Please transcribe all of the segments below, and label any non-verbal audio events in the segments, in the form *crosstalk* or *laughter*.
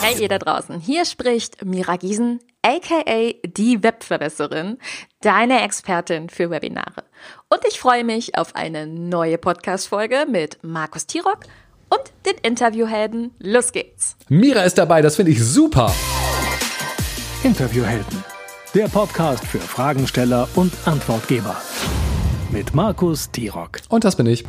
Hey ihr da draußen, hier spricht Mira Giesen, aka die Webverbesserin, deine Expertin für Webinare. Und ich freue mich auf eine neue Podcast-Folge mit Markus Tirock und den Interviewhelden. Los geht's! Mira ist dabei, das finde ich super! Interviewhelden, der Podcast für Fragensteller und Antwortgeber. Mit Markus Tirock. Und das bin ich.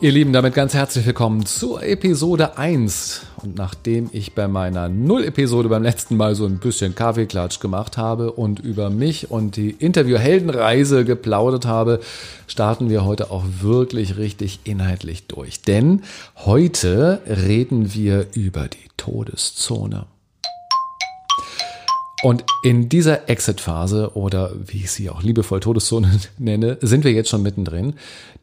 Ihr Lieben, damit ganz herzlich willkommen zur Episode 1. Und nachdem ich bei meiner Null-Episode beim letzten Mal so ein bisschen Kaffeeklatsch gemacht habe und über mich und die Interview-Heldenreise geplaudert habe, starten wir heute auch wirklich richtig inhaltlich durch. Denn heute reden wir über die Todeszone. Und in dieser Exit-Phase oder wie ich sie auch liebevoll Todeszone *laughs* nenne, sind wir jetzt schon mittendrin.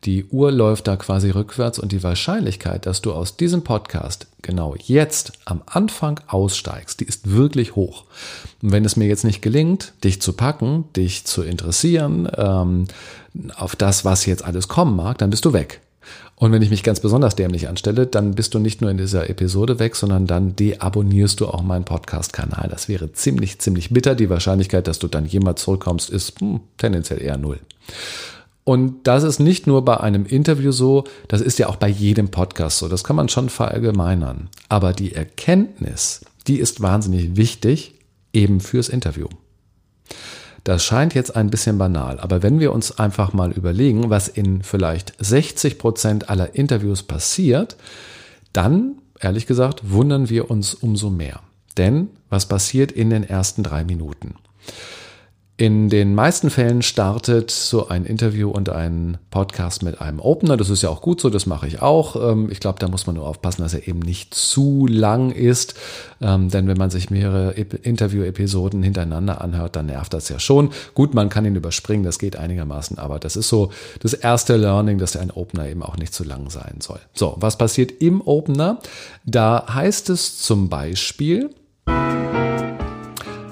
Die Uhr läuft da quasi rückwärts und die Wahrscheinlichkeit, dass du aus diesem Podcast genau jetzt am Anfang aussteigst, die ist wirklich hoch. Und wenn es mir jetzt nicht gelingt, dich zu packen, dich zu interessieren ähm, auf das, was jetzt alles kommen mag, dann bist du weg. Und wenn ich mich ganz besonders dämlich anstelle, dann bist du nicht nur in dieser Episode weg, sondern dann deabonnierst du auch meinen Podcast-Kanal. Das wäre ziemlich, ziemlich bitter. Die Wahrscheinlichkeit, dass du dann jemals zurückkommst, ist hm, tendenziell eher null. Und das ist nicht nur bei einem Interview so, das ist ja auch bei jedem Podcast so. Das kann man schon verallgemeinern. Aber die Erkenntnis, die ist wahnsinnig wichtig, eben fürs Interview. Das scheint jetzt ein bisschen banal, aber wenn wir uns einfach mal überlegen, was in vielleicht 60 Prozent aller Interviews passiert, dann, ehrlich gesagt, wundern wir uns umso mehr. Denn was passiert in den ersten drei Minuten? In den meisten Fällen startet so ein Interview und ein Podcast mit einem Opener. Das ist ja auch gut so, das mache ich auch. Ähm, ich glaube, da muss man nur aufpassen, dass er eben nicht zu lang ist. Ähm, denn wenn man sich mehrere Interview-Episoden hintereinander anhört, dann nervt das ja schon. Gut, man kann ihn überspringen, das geht einigermaßen, aber das ist so das erste Learning, dass ein Opener eben auch nicht zu lang sein soll. So, was passiert im Opener? Da heißt es zum Beispiel,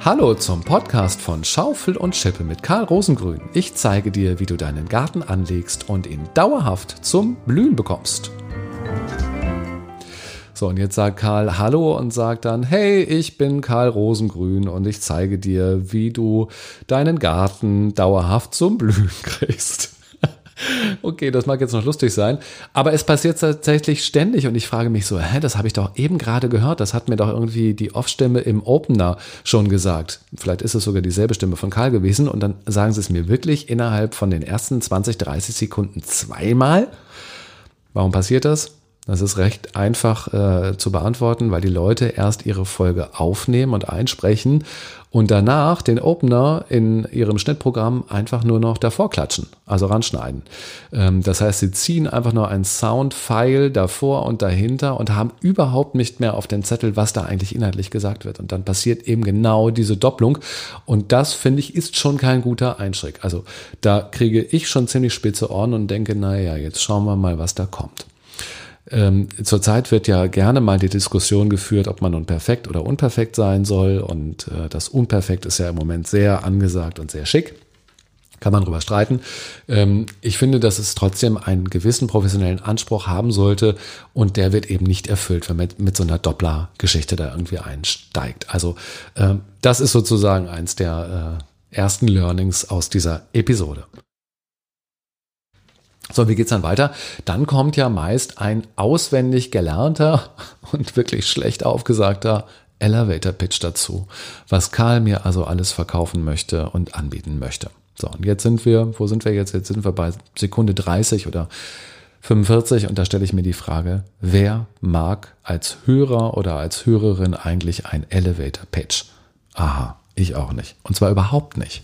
Hallo zum Podcast von Schaufel und Schippe mit Karl Rosengrün. Ich zeige dir, wie du deinen Garten anlegst und ihn dauerhaft zum Blühen bekommst. So, und jetzt sagt Karl Hallo und sagt dann, hey, ich bin Karl Rosengrün und ich zeige dir, wie du deinen Garten dauerhaft zum Blühen *laughs* kriegst. Okay, das mag jetzt noch lustig sein, aber es passiert tatsächlich ständig und ich frage mich so, hä, das habe ich doch eben gerade gehört, das hat mir doch irgendwie die Off-Stimme im Opener schon gesagt. Vielleicht ist es sogar dieselbe Stimme von Karl gewesen und dann sagen sie es mir wirklich innerhalb von den ersten 20, 30 Sekunden zweimal. Warum passiert das? Das ist recht einfach äh, zu beantworten, weil die Leute erst ihre Folge aufnehmen und einsprechen und danach den Opener in ihrem Schnittprogramm einfach nur noch davor klatschen, also ranschneiden. Ähm, das heißt, sie ziehen einfach nur ein Soundfile davor und dahinter und haben überhaupt nicht mehr auf den Zettel, was da eigentlich inhaltlich gesagt wird. Und dann passiert eben genau diese Doppelung. Und das, finde ich, ist schon kein guter Einschritt. Also da kriege ich schon ziemlich spitze Ohren und denke, naja, jetzt schauen wir mal, was da kommt. Ähm, zurzeit wird ja gerne mal die Diskussion geführt, ob man nun perfekt oder unperfekt sein soll. Und äh, das Unperfekt ist ja im Moment sehr angesagt und sehr schick. Kann man drüber streiten. Ähm, ich finde, dass es trotzdem einen gewissen professionellen Anspruch haben sollte und der wird eben nicht erfüllt, wenn man mit so einer Doppler-Geschichte da irgendwie einsteigt. Also ähm, das ist sozusagen eins der äh, ersten Learnings aus dieser Episode. So, wie geht's dann weiter? Dann kommt ja meist ein auswendig gelernter *laughs* und wirklich schlecht aufgesagter Elevator Pitch dazu, was Karl mir also alles verkaufen möchte und anbieten möchte. So, und jetzt sind wir, wo sind wir jetzt? Jetzt sind wir bei Sekunde 30 oder 45 und da stelle ich mir die Frage, wer mag als Hörer oder als Hörerin eigentlich ein Elevator Pitch? Aha, ich auch nicht. Und zwar überhaupt nicht.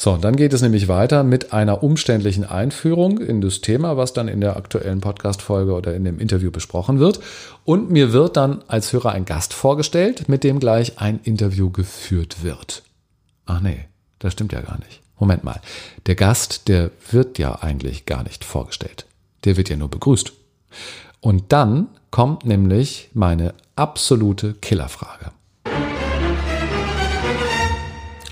So, dann geht es nämlich weiter mit einer umständlichen Einführung in das Thema, was dann in der aktuellen Podcast-Folge oder in dem Interview besprochen wird. Und mir wird dann als Hörer ein Gast vorgestellt, mit dem gleich ein Interview geführt wird. Ach nee, das stimmt ja gar nicht. Moment mal. Der Gast, der wird ja eigentlich gar nicht vorgestellt. Der wird ja nur begrüßt. Und dann kommt nämlich meine absolute Killerfrage.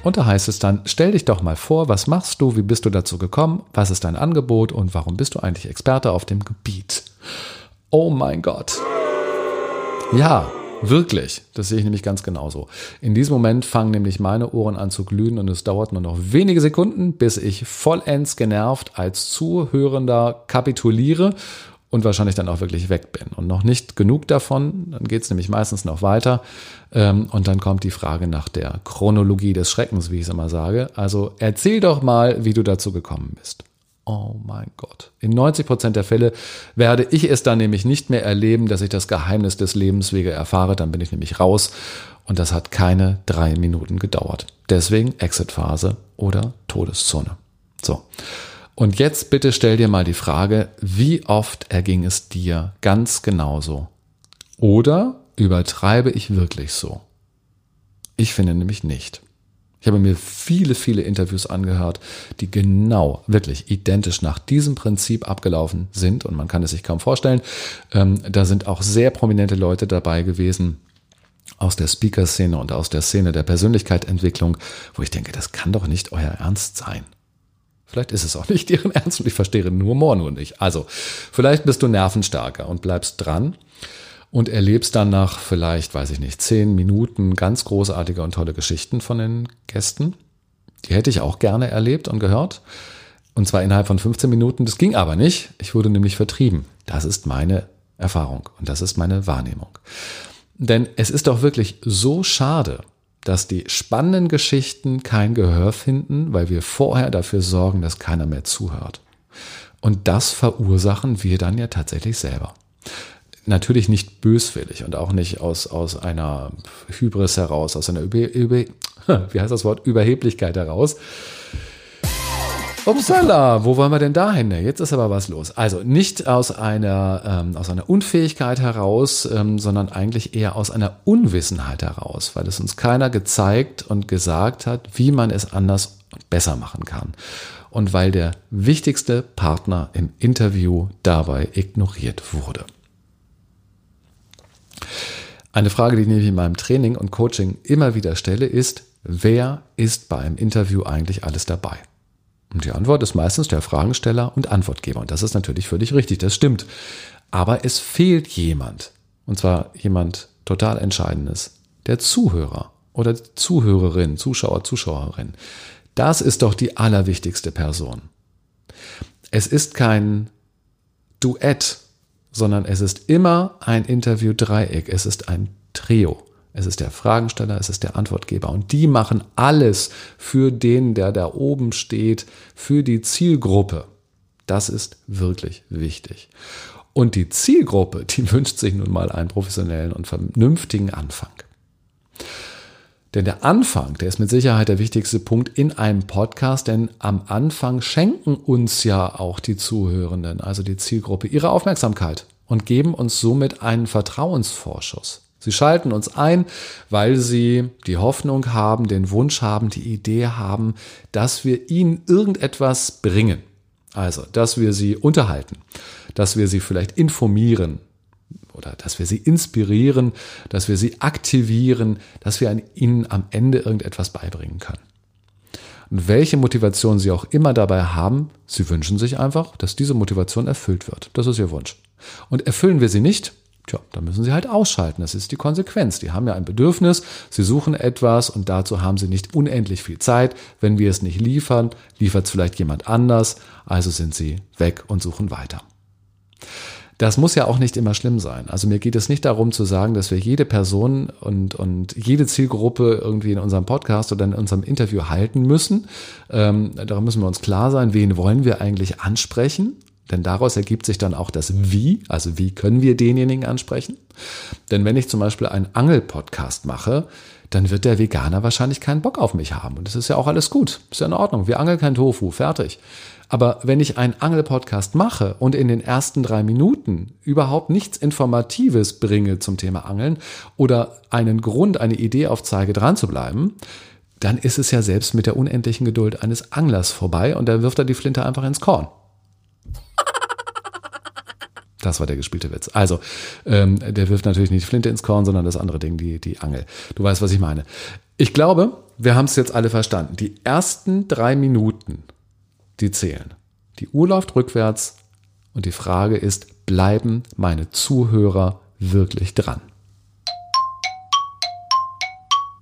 Und da heißt es dann, stell dich doch mal vor, was machst du, wie bist du dazu gekommen, was ist dein Angebot und warum bist du eigentlich Experte auf dem Gebiet? Oh mein Gott. Ja, wirklich. Das sehe ich nämlich ganz genauso. In diesem Moment fangen nämlich meine Ohren an zu glühen und es dauert nur noch wenige Sekunden, bis ich vollends genervt als Zuhörender kapituliere und wahrscheinlich dann auch wirklich weg bin. Und noch nicht genug davon, dann geht es nämlich meistens noch weiter. Ähm, und dann kommt die Frage nach der Chronologie des Schreckens, wie ich es immer sage. Also erzähl doch mal, wie du dazu gekommen bist. Oh mein Gott. In 90 Prozent der Fälle werde ich es dann nämlich nicht mehr erleben, dass ich das Geheimnis des Lebenswege erfahre. Dann bin ich nämlich raus. Und das hat keine drei Minuten gedauert. Deswegen Exit-Phase oder Todeszone. So. Und jetzt bitte stell dir mal die Frage, wie oft erging es dir ganz genauso? Oder übertreibe ich wirklich so? Ich finde nämlich nicht. Ich habe mir viele, viele Interviews angehört, die genau, wirklich identisch nach diesem Prinzip abgelaufen sind und man kann es sich kaum vorstellen. Ähm, da sind auch sehr prominente Leute dabei gewesen aus der Speaker-Szene und aus der Szene der Persönlichkeitsentwicklung, wo ich denke, das kann doch nicht euer Ernst sein. Vielleicht ist es auch nicht deren Ernst und ich verstehe nur Morno nicht. Also, vielleicht bist du nervenstarker und bleibst dran und erlebst dann nach vielleicht, weiß ich nicht, zehn Minuten ganz großartige und tolle Geschichten von den Gästen. Die hätte ich auch gerne erlebt und gehört. Und zwar innerhalb von 15 Minuten. Das ging aber nicht. Ich wurde nämlich vertrieben. Das ist meine Erfahrung und das ist meine Wahrnehmung. Denn es ist doch wirklich so schade, dass die spannenden Geschichten kein Gehör finden, weil wir vorher dafür sorgen, dass keiner mehr zuhört. Und das verursachen wir dann ja tatsächlich selber. Natürlich nicht böswillig und auch nicht aus, aus einer Hybris heraus, aus einer Über, Über, *laughs* wie heißt das Wort, Überheblichkeit heraus, Upsala, wo wollen wir denn da hin? Jetzt ist aber was los. Also nicht aus einer, ähm, aus einer Unfähigkeit heraus, ähm, sondern eigentlich eher aus einer Unwissenheit heraus, weil es uns keiner gezeigt und gesagt hat, wie man es anders und besser machen kann. Und weil der wichtigste Partner im Interview dabei ignoriert wurde. Eine Frage, die ich nämlich in meinem Training und Coaching immer wieder stelle, ist, wer ist bei einem Interview eigentlich alles dabei? Und die Antwort ist meistens der Fragensteller und Antwortgeber. Und das ist natürlich völlig richtig, das stimmt. Aber es fehlt jemand. Und zwar jemand total Entscheidendes. Der Zuhörer oder Zuhörerin, Zuschauer, Zuschauerin. Das ist doch die allerwichtigste Person. Es ist kein Duett, sondern es ist immer ein Interview-Dreieck. Es ist ein Trio. Es ist der Fragensteller, es ist der Antwortgeber. Und die machen alles für den, der da oben steht, für die Zielgruppe. Das ist wirklich wichtig. Und die Zielgruppe, die *laughs* wünscht sich nun mal einen professionellen und vernünftigen Anfang. Denn der Anfang, der ist mit Sicherheit der wichtigste Punkt in einem Podcast, denn am Anfang schenken uns ja auch die Zuhörenden, also die Zielgruppe, ihre Aufmerksamkeit und geben uns somit einen Vertrauensvorschuss. Sie schalten uns ein, weil sie die Hoffnung haben, den Wunsch haben, die Idee haben, dass wir ihnen irgendetwas bringen. Also, dass wir sie unterhalten, dass wir sie vielleicht informieren oder dass wir sie inspirieren, dass wir sie aktivieren, dass wir ihnen am Ende irgendetwas beibringen können. Und welche Motivation sie auch immer dabei haben, sie wünschen sich einfach, dass diese Motivation erfüllt wird. Das ist ihr Wunsch. Und erfüllen wir sie nicht, Tja, dann müssen sie halt ausschalten. Das ist die Konsequenz. Die haben ja ein Bedürfnis, sie suchen etwas und dazu haben sie nicht unendlich viel Zeit. Wenn wir es nicht liefern, liefert es vielleicht jemand anders, also sind sie weg und suchen weiter. Das muss ja auch nicht immer schlimm sein. Also mir geht es nicht darum zu sagen, dass wir jede Person und, und jede Zielgruppe irgendwie in unserem Podcast oder in unserem Interview halten müssen. Ähm, darum müssen wir uns klar sein, wen wollen wir eigentlich ansprechen denn daraus ergibt sich dann auch das Wie, also wie können wir denjenigen ansprechen. Denn wenn ich zum Beispiel einen Angel-Podcast mache, dann wird der Veganer wahrscheinlich keinen Bock auf mich haben. Und das ist ja auch alles gut. Ist ja in Ordnung. Wir angeln kein Tofu. Fertig. Aber wenn ich einen Angel-Podcast mache und in den ersten drei Minuten überhaupt nichts Informatives bringe zum Thema Angeln oder einen Grund, eine Idee aufzeige, dran zu bleiben, dann ist es ja selbst mit der unendlichen Geduld eines Anglers vorbei und dann wirft er die Flinte einfach ins Korn. Das war der gespielte Witz. Also, ähm, der wirft natürlich nicht Flinte ins Korn, sondern das andere Ding, die, die Angel. Du weißt, was ich meine. Ich glaube, wir haben es jetzt alle verstanden. Die ersten drei Minuten, die zählen. Die Uhr läuft rückwärts und die Frage ist, bleiben meine Zuhörer wirklich dran?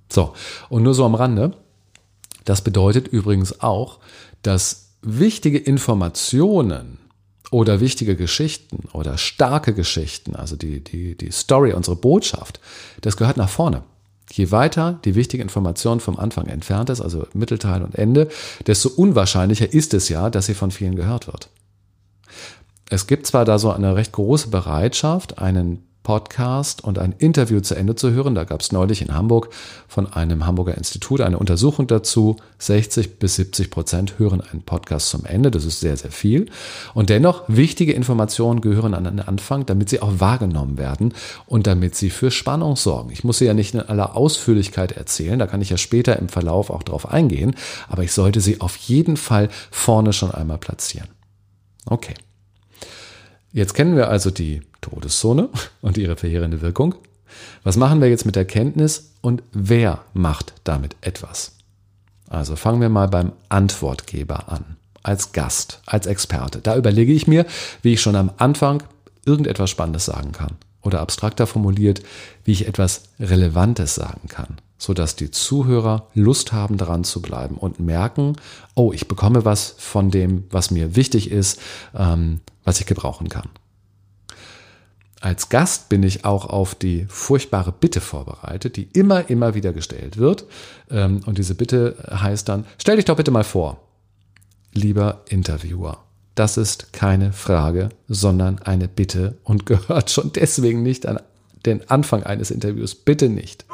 So, und nur so am Rande. Das bedeutet übrigens auch, dass wichtige Informationen oder wichtige Geschichten oder starke Geschichten, also die, die, die Story, unsere Botschaft, das gehört nach vorne. Je weiter die wichtige Information vom Anfang entfernt ist, also Mittelteil und Ende, desto unwahrscheinlicher ist es ja, dass sie von vielen gehört wird. Es gibt zwar da so eine recht große Bereitschaft, einen Podcast und ein Interview zu Ende zu hören. Da gab es neulich in Hamburg von einem Hamburger Institut eine Untersuchung dazu. 60 bis 70 Prozent hören einen Podcast zum Ende. Das ist sehr, sehr viel. Und dennoch, wichtige Informationen gehören an den Anfang, damit sie auch wahrgenommen werden und damit sie für Spannung sorgen. Ich muss sie ja nicht in aller Ausführlichkeit erzählen. Da kann ich ja später im Verlauf auch drauf eingehen. Aber ich sollte sie auf jeden Fall vorne schon einmal platzieren. Okay. Jetzt kennen wir also die Todeszone und ihre verheerende Wirkung. Was machen wir jetzt mit der Kenntnis und wer macht damit etwas? Also fangen wir mal beim Antwortgeber an, als Gast, als Experte. Da überlege ich mir, wie ich schon am Anfang irgendetwas Spannendes sagen kann oder abstrakter formuliert, wie ich etwas Relevantes sagen kann, sodass die Zuhörer Lust haben, daran zu bleiben und merken, oh, ich bekomme was von dem, was mir wichtig ist, ähm, was ich gebrauchen kann. Als Gast bin ich auch auf die furchtbare Bitte vorbereitet, die immer, immer wieder gestellt wird. Ähm, und diese Bitte heißt dann, stell dich doch bitte mal vor, lieber Interviewer. Das ist keine Frage, sondern eine Bitte und *laughs* gehört schon deswegen nicht an den Anfang eines Interviews. Bitte nicht.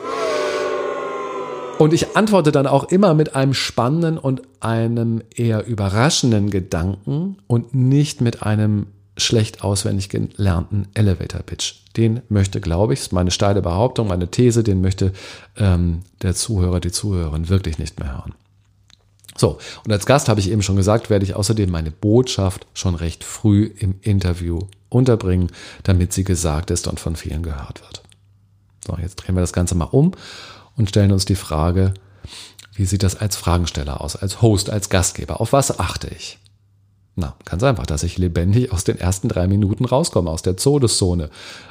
Und ich antworte dann auch immer mit einem spannenden und einem eher überraschenden Gedanken und nicht mit einem schlecht auswendig gelernten Elevator Pitch. Den möchte, glaube ich, meine steile Behauptung, meine These, den möchte ähm, der Zuhörer, die Zuhörerin wirklich nicht mehr hören. So, und als Gast habe ich eben schon gesagt, werde ich außerdem meine Botschaft schon recht früh im Interview unterbringen, damit sie gesagt ist und von vielen gehört wird. So, jetzt drehen wir das Ganze mal um und stellen uns die Frage, wie sieht das als Fragensteller aus, als Host, als Gastgeber? Auf was achte ich? Na, ganz einfach, dass ich lebendig aus den ersten drei Minuten rauskomme, aus der Todeszone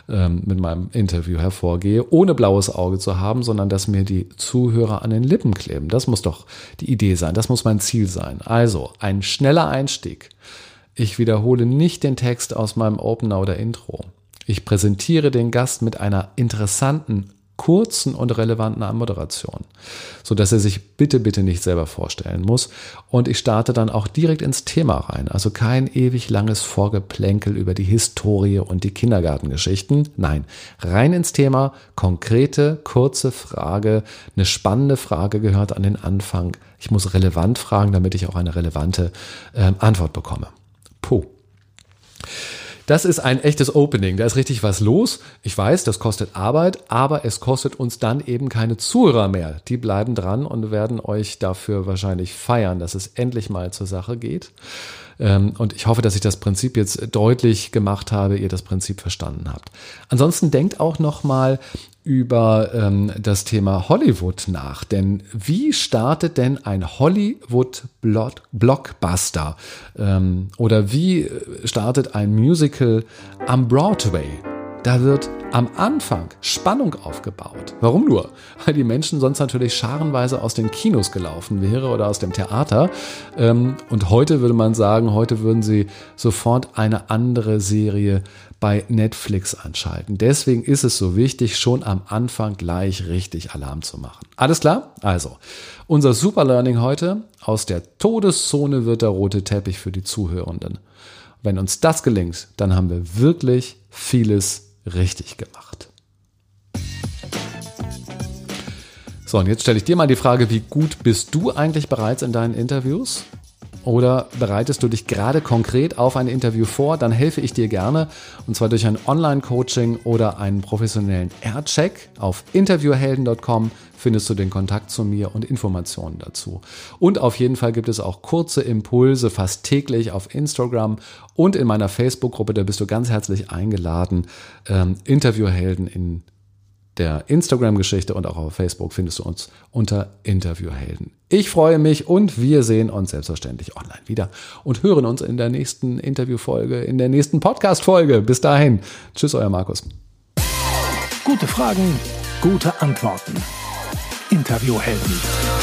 ähm, mit meinem Interview hervorgehe, ohne blaues Auge zu haben, sondern dass mir die Zuhörer an den Lippen kleben. Das muss doch die Idee sein, das muss mein Ziel sein. Also ein schneller Einstieg. Ich wiederhole nicht den Text aus meinem Opener oder Intro. Ich präsentiere den Gast mit einer interessanten, kurzen und relevanten Anmoderation, so dass er sich bitte, bitte nicht selber vorstellen muss. Und ich starte dann auch direkt ins Thema rein. Also kein ewig langes Vorgeplänkel über die Historie und die Kindergartengeschichten. Nein, rein ins Thema, konkrete, kurze Frage. Eine spannende Frage gehört an den Anfang. Ich muss relevant fragen, damit ich auch eine relevante äh, Antwort bekomme. Puh. Das ist ein echtes Opening. Da ist richtig was los. Ich weiß, das kostet Arbeit, aber es kostet uns dann eben keine Zuhörer mehr. Die bleiben dran und werden euch dafür wahrscheinlich feiern, dass es endlich mal zur Sache geht. Ähm, und ich hoffe, dass ich das Prinzip jetzt deutlich gemacht habe, ihr das Prinzip verstanden habt. Ansonsten denkt auch noch mal über ähm, das Thema Hollywood nach. Denn wie startet denn ein Hollywood-Blockbuster? Ähm, oder wie startet ein Musical am Broadway? Da wird am Anfang Spannung aufgebaut. Warum nur? Weil die Menschen sonst natürlich scharenweise aus den Kinos gelaufen wäre oder aus dem Theater. Ähm, und heute würde man sagen, heute würden sie sofort eine andere Serie bei Netflix anschalten. Deswegen ist es so wichtig, schon am Anfang gleich richtig Alarm zu machen. Alles klar? Also, unser Super Learning heute. Aus der Todeszone wird der rote Teppich für die Zuhörenden. Wenn uns das gelingt, dann haben wir wirklich vieles richtig gemacht. So, und jetzt stelle ich dir mal die Frage, wie gut bist du eigentlich bereits in deinen Interviews? Oder bereitest du dich gerade konkret auf ein Interview vor? Dann helfe ich dir gerne und zwar durch ein Online-Coaching oder einen professionellen Air-Check. Auf interviewhelden.com findest du den Kontakt zu mir und Informationen dazu. Und auf jeden Fall gibt es auch kurze Impulse fast täglich auf Instagram und in meiner Facebook-Gruppe. Da bist du ganz herzlich eingeladen, ähm, Interviewhelden in der Instagram-Geschichte und auch auf Facebook findest du uns unter Interviewhelden. Ich freue mich und wir sehen uns selbstverständlich online wieder und hören uns in der nächsten Interviewfolge, in der nächsten Podcast-Folge. Bis dahin. Tschüss, euer Markus. Gute Fragen, gute Antworten. Interviewhelden.